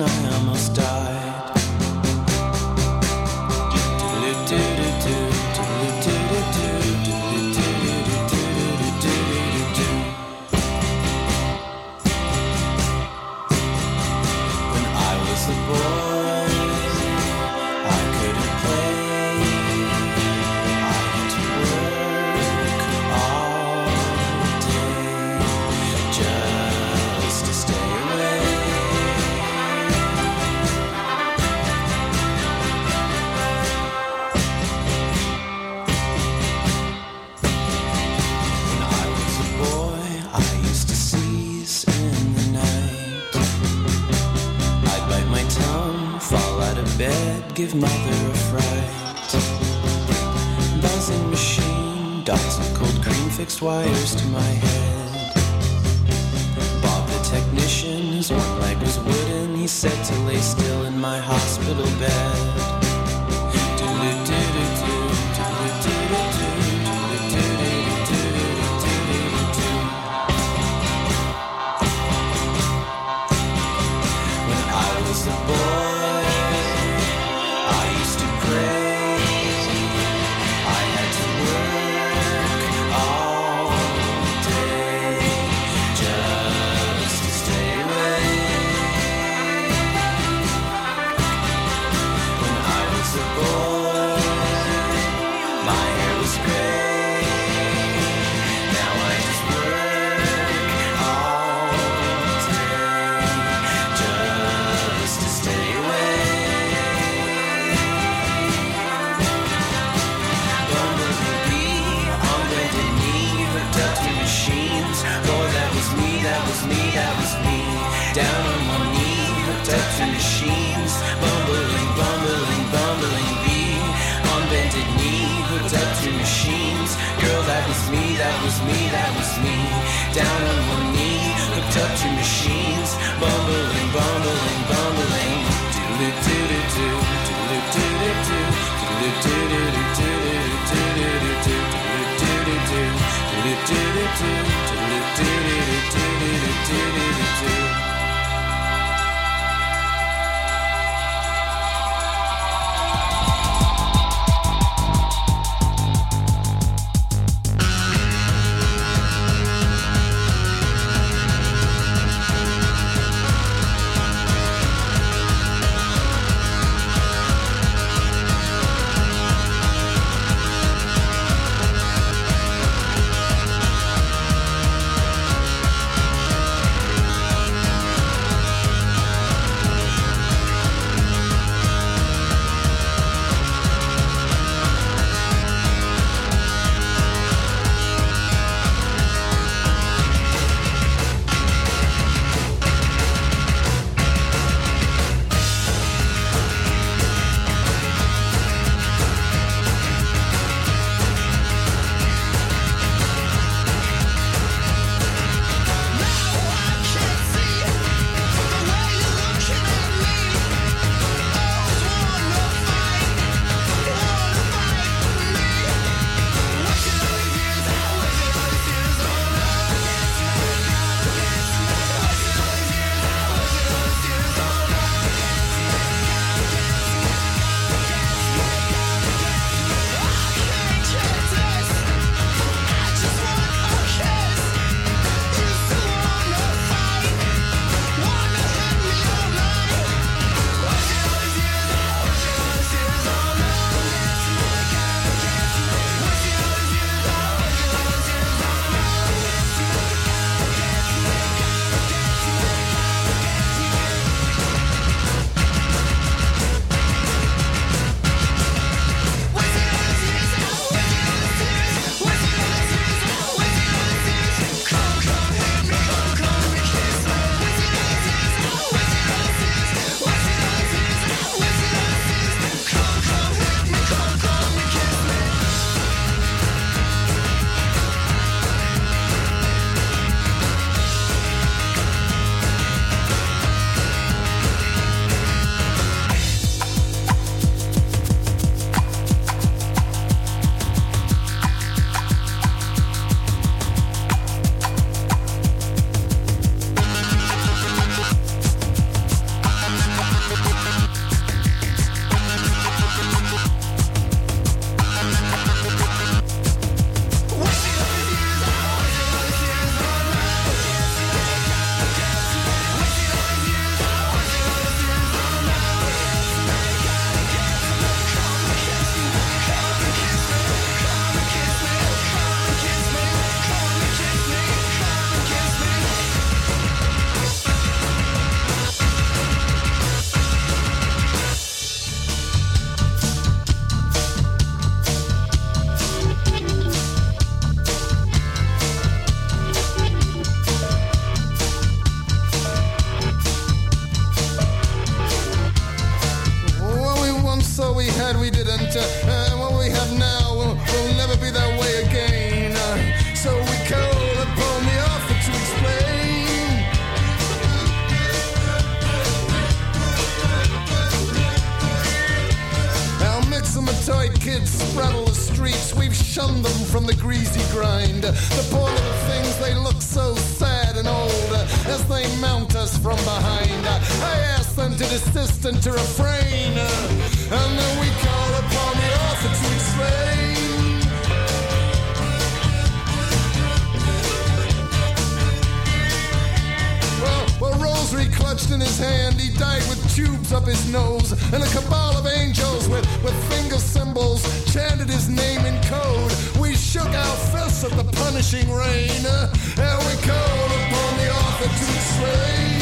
and I almost died. Whose one leg was wooden, he said to lay still in my hospital bed. Was me, that was me. Down on one knee, hooked up to machines. Bumbling, bumbling, bumbling bee. On bended knee, hooked up to machines. Girl, that was me, that was me, that was me. Down on one knee, hooked up to machines. Bumbling, bumbling, bumbling. Do-do-do-do-do, do-do-do-do-do, do-do-do-do-do, do-do-do-do-do, do-do-do-do-do, do-do-do-do-do, do-do-do-do-do-do-do-do. Streets. We've shunned them from the greasy grind. The poor little things, they look so sad and old as they mount us from behind. I ask them to desist and to refrain. And then we call upon the author to explain. Well, well, rosary clutched in his hand, he died with tubes up his nose, and a cabal of angels with, with finger cymbals chanted his name in code. We shook our fists at the punishing rain, and we called upon the author to explain.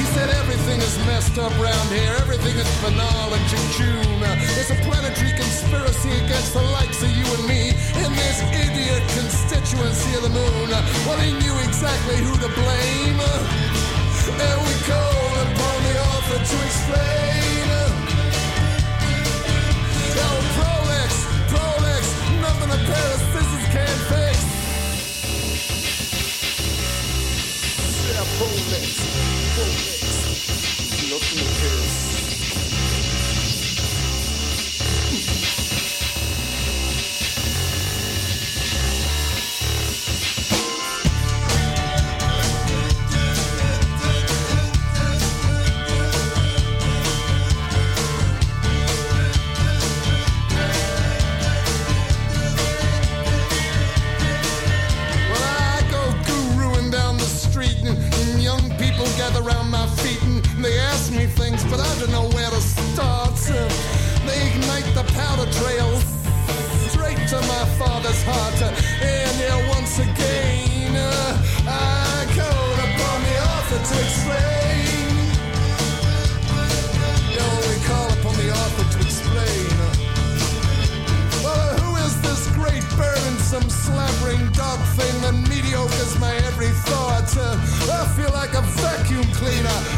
He said everything is messed up round here, everything is banal and jejune. It's a planetary conspiracy against the likes of you and me in this idiot constituency of the moon. Well, he knew exactly who to blame. And we called upon the to explain. Prolix, Prolix, nothing a pair of scissors can't fix. Prolix, Prolix, nothing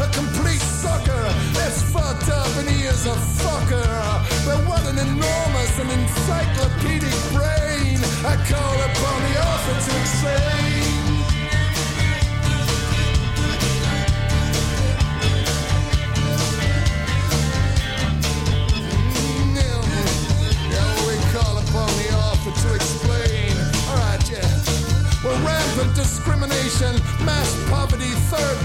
a complete sucker. That's fucked up, and he is a fucker. But what an enormous and encyclopedic brain! I call upon the author to explain. To explain. All right, yeah. Well, rampant discrimination, mass poverty, third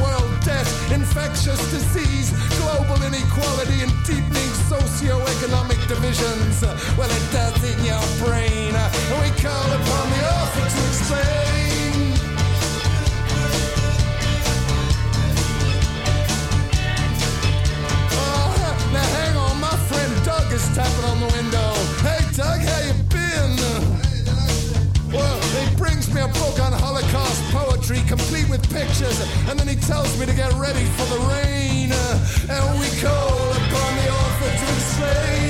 pictures, and then he tells me to get ready for the rain. And we call upon the author to explain.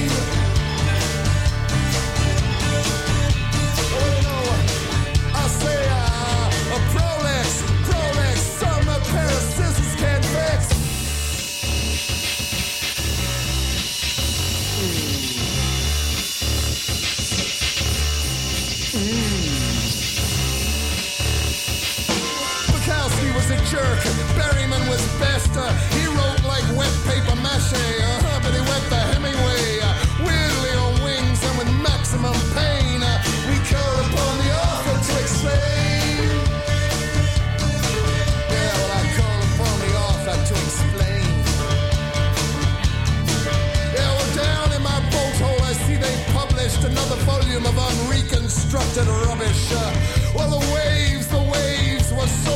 Jerk. Berryman was best. Uh, he wrote like wet paper mache, uh, but he went the Hemingway. Uh, weirdly on wings and with maximum pain. Uh, we call upon the author to explain. Yeah, well, I call upon the author to explain. Yeah, well, down in my bolt hole, I see they published another volume of unreconstructed rubbish. Uh, well, the waves, the waves were soldiers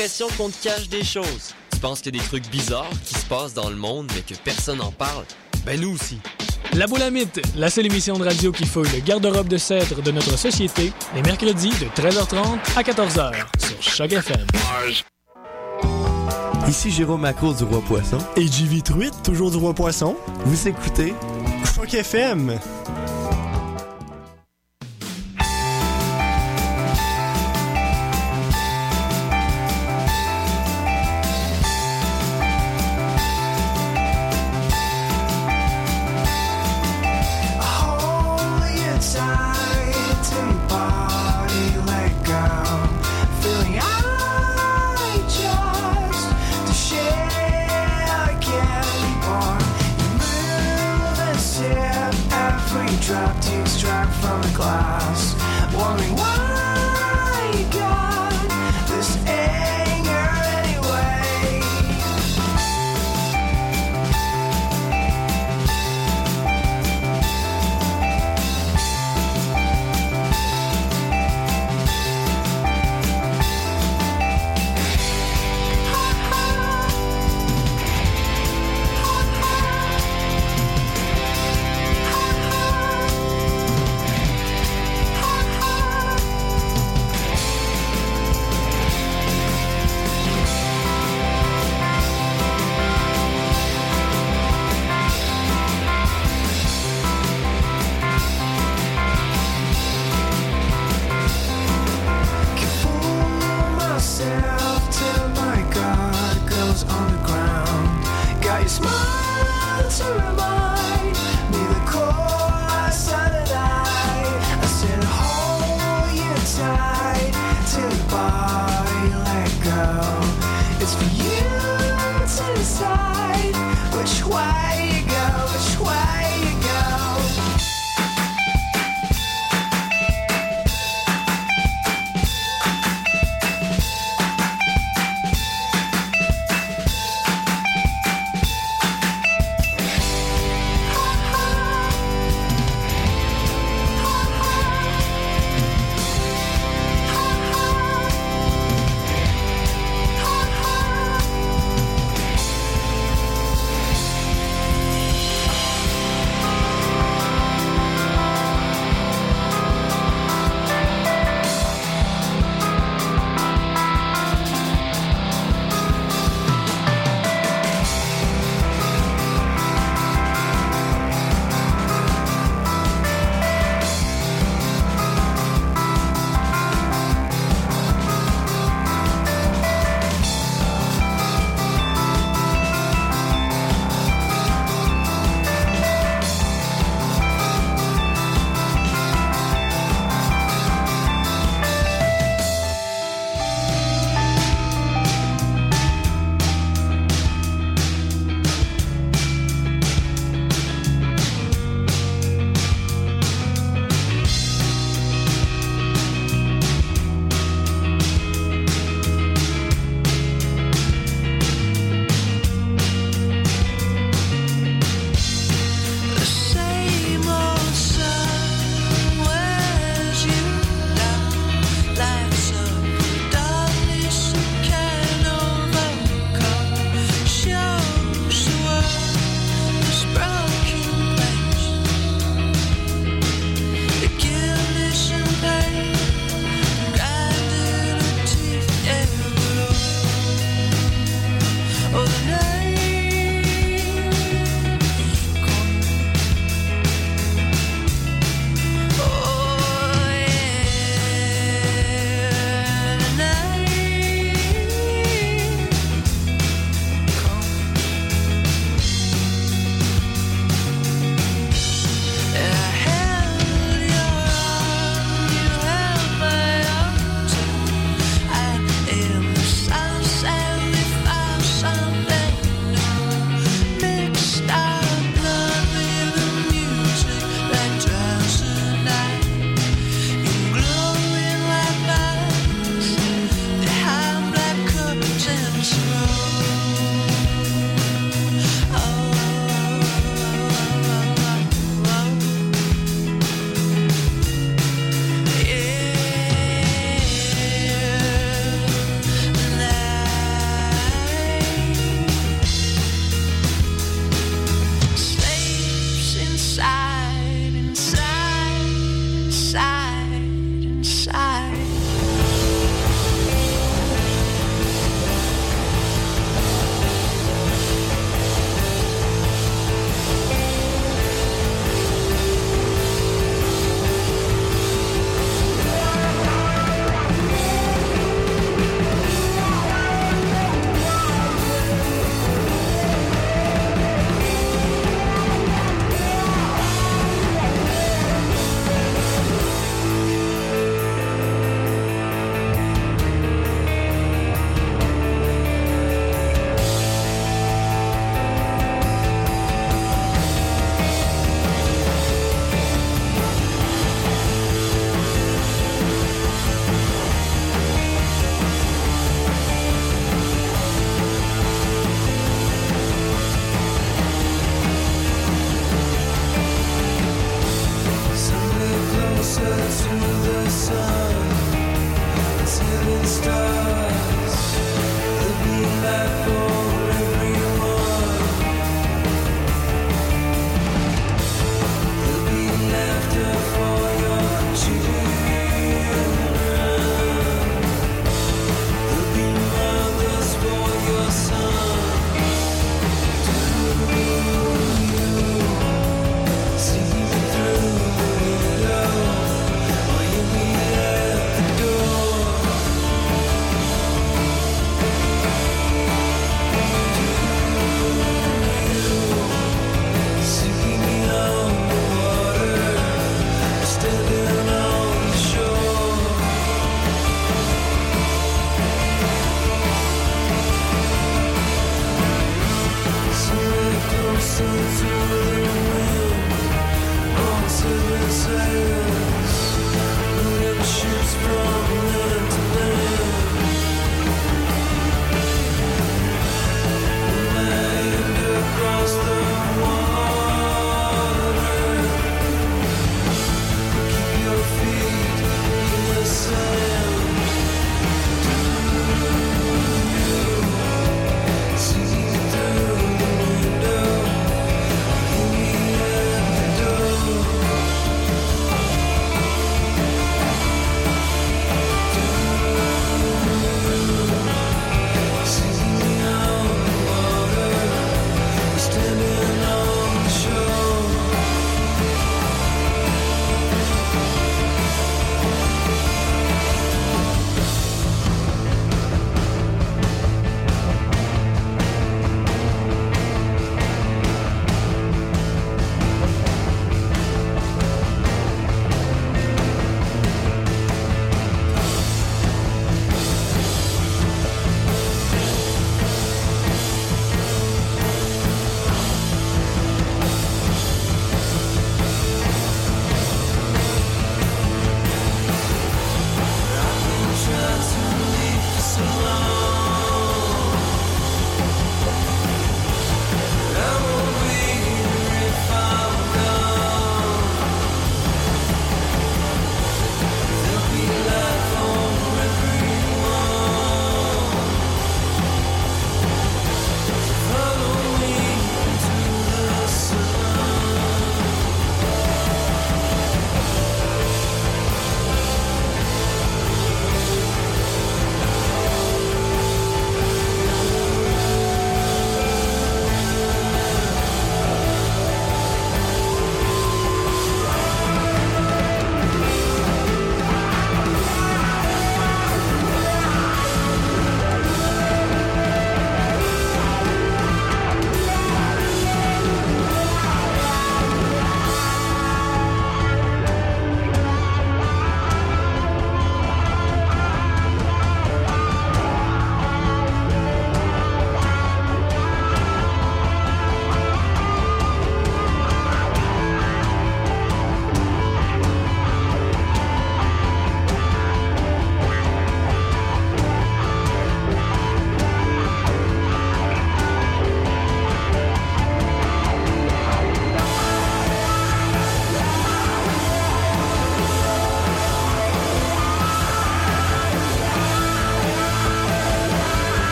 l'impression qu'on te cache des choses. Tu penses qu'il y a des trucs bizarres qui se passent dans le monde mais que personne n'en parle? Ben nous aussi. La Boulamite, la seule émission de radio qui fouille le garde-robe de cèdre de notre société, les mercredis de 13h30 à 14h sur Choc FM. Ici Jérôme Macro du Roi Poisson. Et JV Truitt, toujours du Roi Poisson. Vous écoutez Choc FM.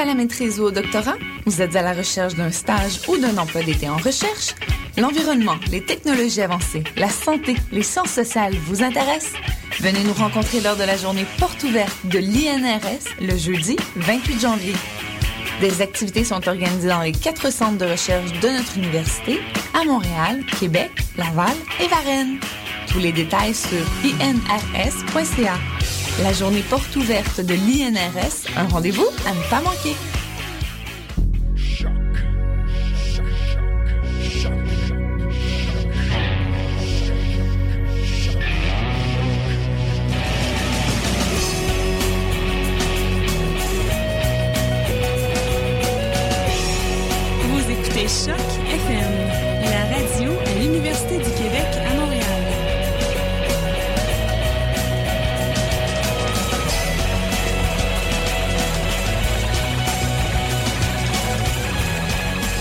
À la maîtrise ou au doctorat? Vous êtes à la recherche d'un stage ou d'un emploi d'été en recherche? L'environnement, les technologies avancées, la santé, les sciences sociales vous intéressent? Venez nous rencontrer lors de la journée porte ouverte de l'INRS le jeudi 28 janvier. Des activités sont organisées dans les quatre centres de recherche de notre université à Montréal, Québec, Laval et Varennes. Tous les détails sur inrs.ca. La journée porte ouverte de l'INRS, un rendez-vous à ne pas manquer.